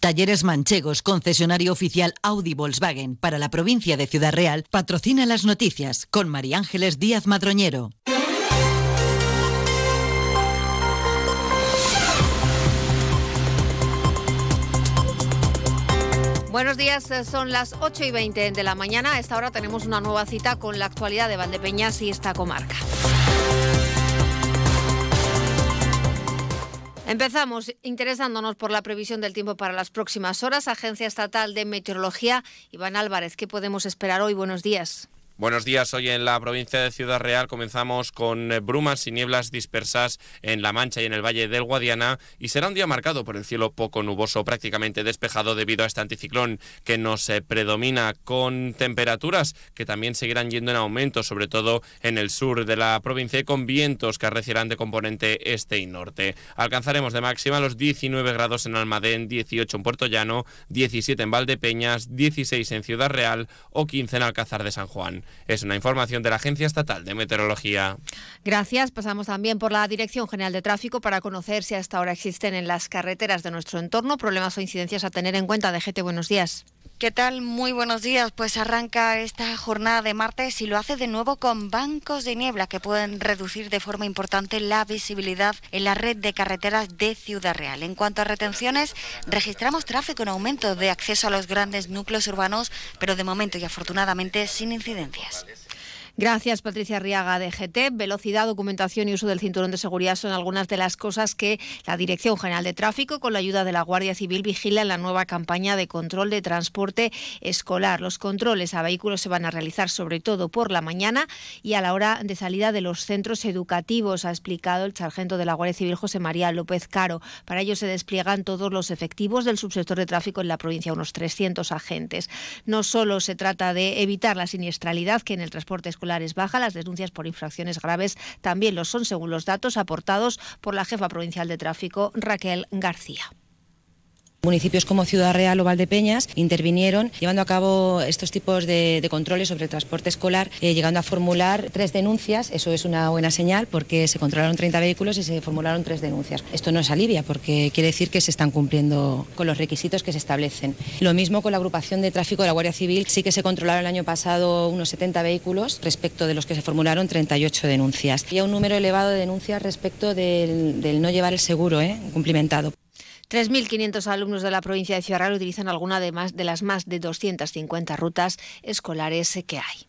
Talleres Manchegos, concesionario oficial Audi Volkswagen para la provincia de Ciudad Real, patrocina las noticias con María Ángeles Díaz Madroñero. Buenos días, eh, son las 8 y 20 de la mañana. Esta hora tenemos una nueva cita con la actualidad de Valdepeñas y esta comarca. Empezamos interesándonos por la previsión del tiempo para las próximas horas. Agencia Estatal de Meteorología, Iván Álvarez, ¿qué podemos esperar hoy? Buenos días. Buenos días. Hoy en la provincia de Ciudad Real comenzamos con eh, brumas y nieblas dispersas en La Mancha y en el Valle del Guadiana y será un día marcado por el cielo poco nuboso, prácticamente despejado debido a este anticiclón que nos predomina con temperaturas que también seguirán yendo en aumento, sobre todo en el sur de la provincia y con vientos que arreciarán de componente este y norte. Alcanzaremos de máxima los 19 grados en Almadén, 18 en Puerto Llano, 17 en Valdepeñas, 16 en Ciudad Real o 15 en Alcázar de San Juan. Es una información de la Agencia Estatal de Meteorología. Gracias. Pasamos también por la Dirección General de Tráfico para conocer si hasta ahora existen en las carreteras de nuestro entorno problemas o incidencias a tener en cuenta. DGT, buenos días. ¿Qué tal? Muy buenos días. Pues arranca esta jornada de martes y lo hace de nuevo con bancos de niebla que pueden reducir de forma importante la visibilidad en la red de carreteras de Ciudad Real. En cuanto a retenciones, registramos tráfico en aumento de acceso a los grandes núcleos urbanos, pero de momento y afortunadamente sin incidencias. Gracias, Patricia Riaga de GT. Velocidad, documentación y uso del cinturón de seguridad son algunas de las cosas que la Dirección General de Tráfico, con la ayuda de la Guardia Civil, vigila en la nueva campaña de control de transporte escolar. Los controles a vehículos se van a realizar sobre todo por la mañana y a la hora de salida de los centros educativos, ha explicado el sargento de la Guardia Civil, José María López Caro. Para ello se despliegan todos los efectivos del subsector de tráfico en la provincia, unos 300 agentes. No solo se trata de evitar la siniestralidad que en el transporte escolar baja, las denuncias por infracciones graves también lo son, según los datos aportados por la jefa provincial de tráfico, Raquel García. Municipios como Ciudad Real o Valdepeñas intervinieron llevando a cabo estos tipos de, controles sobre el transporte escolar, eh, llegando a formular tres denuncias. Eso es una buena señal porque se controlaron 30 vehículos y se formularon tres denuncias. Esto no es alivia porque quiere decir que se están cumpliendo con los requisitos que se establecen. Lo mismo con la agrupación de tráfico de la Guardia Civil. Sí que se controlaron el año pasado unos 70 vehículos respecto de los que se formularon 38 denuncias. Y un número elevado de denuncias respecto del, no llevar el seguro ¿eh? cumplimentado. 3.500 alumnos de la provincia de Ciudad Real utilizan alguna de, más, de las más de 250 rutas escolares que hay.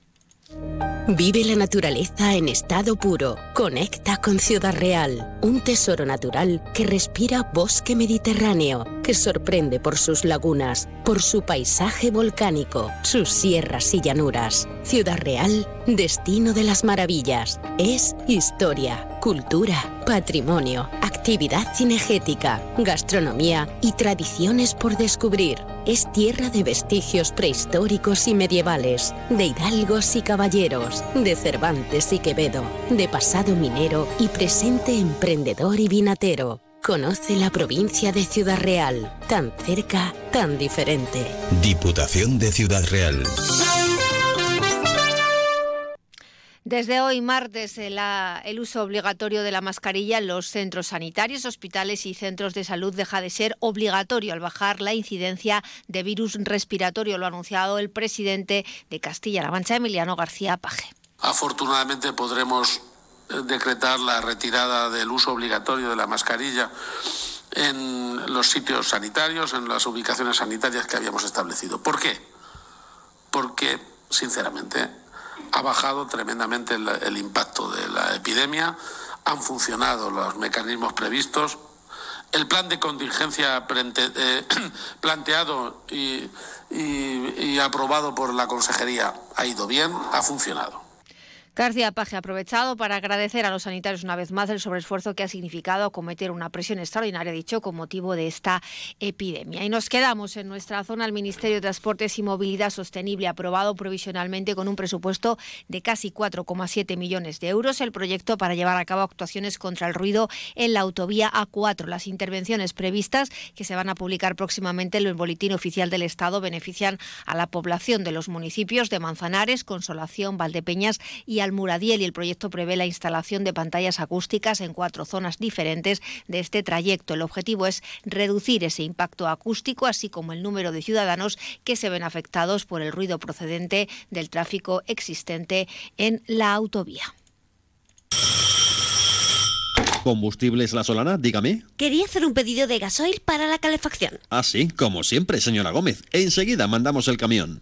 Vive la naturaleza en estado puro. Conecta con Ciudad Real, un tesoro natural que respira bosque mediterráneo, que sorprende por sus lagunas, por su paisaje volcánico, sus sierras y llanuras. Ciudad Real, destino de las maravillas. Es historia, cultura, patrimonio, actividad cinegética, gastronomía y tradiciones por descubrir. Es tierra de vestigios prehistóricos y medievales, de hidalgos y caballeros, de Cervantes y Quevedo, de pasado minero y presente emprendedor y vinatero. Conoce la provincia de Ciudad Real, tan cerca, tan diferente. Diputación de Ciudad Real. Desde hoy, martes, el, el, uso obligatorio de la mascarilla en los centros sanitarios, hospitales y centros de salud deja de ser obligatorio al bajar la incidencia de virus respiratorio. Lo ha anunciado el presidente de Castilla-La Mancha, Emiliano García Paje. Afortunadamente podremos eh, decretar la retirada del uso obligatorio de la mascarilla en los sitios sanitarios, en las ubicaciones sanitarias que habíamos establecido. ¿Por qué? Porque, sinceramente, ha bajado tremendamente el, impacto de la epidemia, han funcionado los mecanismos previstos, el plan de contingencia eh, planteado y aprobado por la Consejería ha ido bien, ha funcionado. García Paje ha aprovechado para agradecer a los sanitarios una vez más el sobreesfuerzo que ha significado acometer una presión extraordinaria, dicho, con motivo de esta epidemia. Y nos quedamos en nuestra zona. El Ministerio de Transportes y Movilidad Sostenible ha aprobado provisionalmente con un presupuesto de casi 4,7 millones de euros el proyecto para llevar a cabo actuaciones contra el ruido en la autovía A4. Las intervenciones previstas, que se van a publicar próximamente en el Boletín Oficial del Estado, benefician a la población de los municipios de Manzanares, Consolación, Valdepeñas y y Almuradiel y el proyecto prevé la instalación de pantallas acústicas en cuatro zonas diferentes de este trayecto. El objetivo es reducir ese impacto acústico, así como el número de ciudadanos que se ven afectados por el ruido procedente del tráfico existente en la autovía. ¿Combustibles La Solana? Dígame. Quería hacer un pedido de gasoil para la calefacción. Ah, sí, como siempre, señora Gómez. Enseguida mandamos el camión.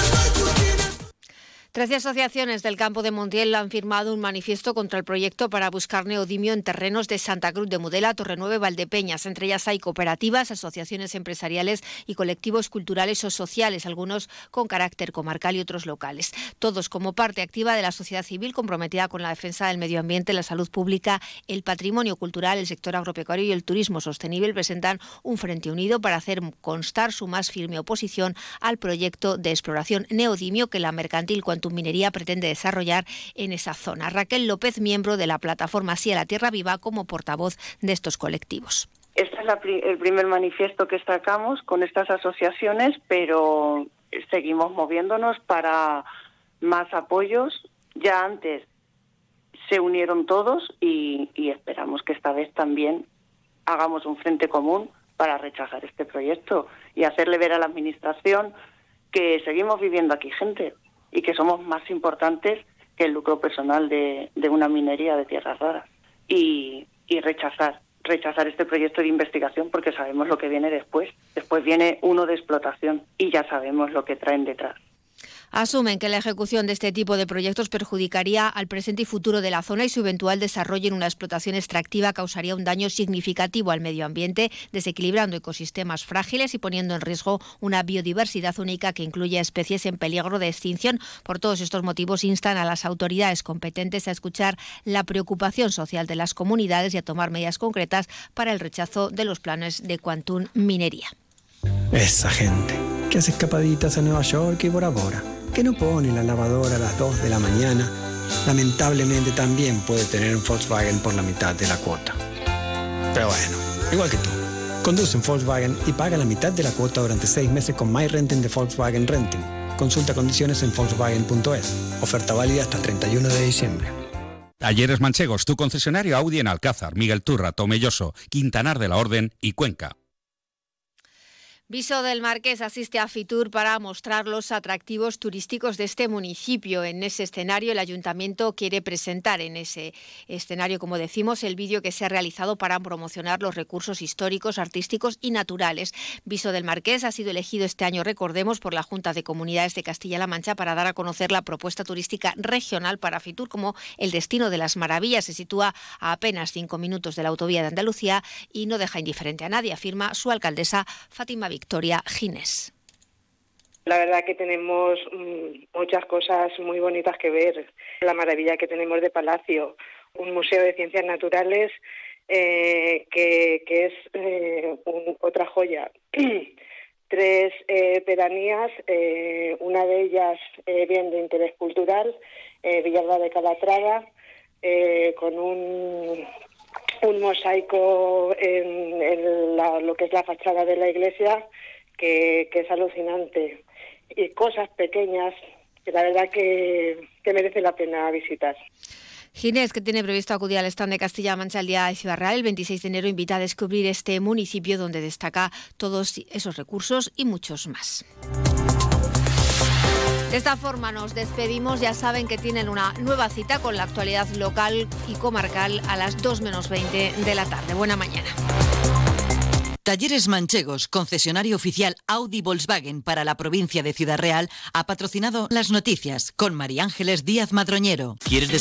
Trece asociaciones del campo de Montiel han firmado un manifiesto contra el proyecto para buscar neodimio en terrenos de Santa Cruz de Mudela, Torrenueve, Valdepeñas. Entre ellas hay cooperativas, asociaciones empresariales y colectivos culturales o sociales, algunos con carácter comarcal y otros locales. Todos como parte activa de la sociedad civil comprometida con la defensa del medio ambiente, la salud pública, el patrimonio cultural, el sector agropecuario y el turismo sostenible, presentan un frente unido para hacer constar su más firme oposición al proyecto de exploración neodimio que la mercantil Minería pretende desarrollar en esa zona. Raquel López, miembro de la plataforma Sí a la Tierra Viva, como portavoz de estos colectivos. Este es la, el primer manifiesto que sacamos con estas asociaciones, pero seguimos moviéndonos para más apoyos. Ya antes se unieron todos y, y esperamos que esta vez también hagamos un frente común para rechazar este proyecto y hacerle ver a la Administración que seguimos viviendo aquí gente y que somos más importantes que el lucro personal de, una minería de tierras raras. Y, y rechazar, rechazar este proyecto de investigación porque sabemos lo que viene después. Después viene uno de explotación y ya sabemos lo que traen detrás. Asumen que la ejecución de este tipo de proyectos perjudicaría al presente y futuro de la zona y su eventual desarrollo en una explotación extractiva causaría un daño significativo al medio ambiente, desequilibrando ecosistemas frágiles y poniendo en riesgo una biodiversidad única que incluye especies en peligro de extinción. Por todos estos motivos instan a las autoridades competentes a escuchar la preocupación social de las comunidades y a tomar medidas concretas para el rechazo de los planes de Quantum Minería. Esa gente que hace escapaditas a Nueva York y Bora Bora, que no pone la lavadora a las 2 de la mañana, lamentablemente también puede tener un Volkswagen por la mitad de la cuota. Pero bueno, igual que tú. Conduce un Volkswagen y paga la mitad de la cuota durante seis meses con My Renting de Volkswagen Renting. Consulta condiciones en Volkswagen.es. Oferta válida hasta el 31 de diciembre. Talleres Manchegos, tu concesionario Audi en Alcázar, Miguel Turra, Tomelloso, Quintanar de la Orden y Cuenca. Viso del Marqués asiste a Fitur para mostrar los atractivos turísticos de este municipio. En ese escenario, el ayuntamiento quiere presentar en ese escenario, como decimos, el vídeo que se ha realizado para promocionar los recursos históricos, artísticos y naturales. Viso del Marqués ha sido elegido este año, recordemos, por la Junta de Comunidades de Castilla-La Mancha para dar a conocer la propuesta turística regional para Fitur como el destino de las maravillas. Se sitúa a apenas cinco minutos de la autovía de Andalucía y no deja indiferente a nadie, afirma su alcaldesa Fátima Victoria. Victoria Gines. La verdad que tenemos muchas cosas muy bonitas que ver. La maravilla que tenemos de Palacio, un museo de ciencias naturales eh, que, es eh, otra joya. Tres eh, pedanías, eh, una de ellas bien de interés cultural, Villalba de Calatrava, con un, un mosaico en, la, lo que es la fachada de la iglesia que, es alucinante y cosas pequeñas que la verdad que, merece la pena visitar. Ginés, que tiene previsto acudir al stand de Castilla-La Mancha el día de Ciudad el 26 de enero, invita a descubrir este municipio donde destaca todos esos recursos y muchos más. De esta forma nos despedimos. Ya saben que tienen una nueva cita con la actualidad local y comarcal a las 2 menos 20 de la tarde. Buena mañana. Talleres Manchegos, concesionario oficial Audi Volkswagen para la provincia de Ciudad Real, ha patrocinado las noticias con María Ángeles Díaz Madroñero. ¿Quieres